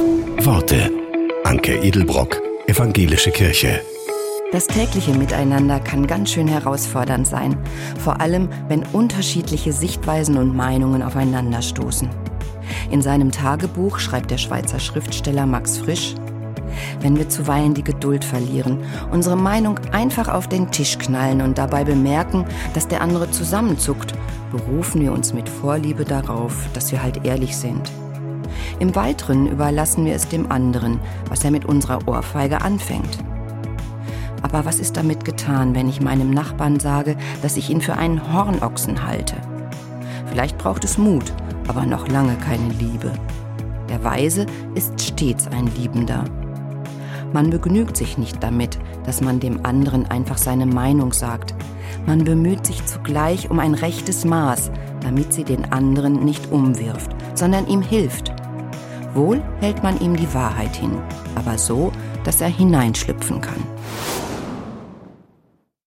Worte. Anke Edelbrock, Evangelische Kirche. Das tägliche Miteinander kann ganz schön herausfordernd sein, vor allem wenn unterschiedliche Sichtweisen und Meinungen aufeinanderstoßen. In seinem Tagebuch schreibt der Schweizer Schriftsteller Max Frisch, wenn wir zuweilen die Geduld verlieren, unsere Meinung einfach auf den Tisch knallen und dabei bemerken, dass der andere zusammenzuckt, berufen wir uns mit Vorliebe darauf, dass wir halt ehrlich sind. Im Weiteren überlassen wir es dem anderen, was er mit unserer Ohrfeige anfängt. Aber was ist damit getan, wenn ich meinem Nachbarn sage, dass ich ihn für einen Hornochsen halte? Vielleicht braucht es Mut, aber noch lange keine Liebe. Der Weise ist stets ein Liebender. Man begnügt sich nicht damit, dass man dem anderen einfach seine Meinung sagt. Man bemüht sich zugleich um ein rechtes Maß, damit sie den anderen nicht umwirft, sondern ihm hilft. Wohl hält man ihm die Wahrheit hin, aber so, dass er hineinschlüpfen kann.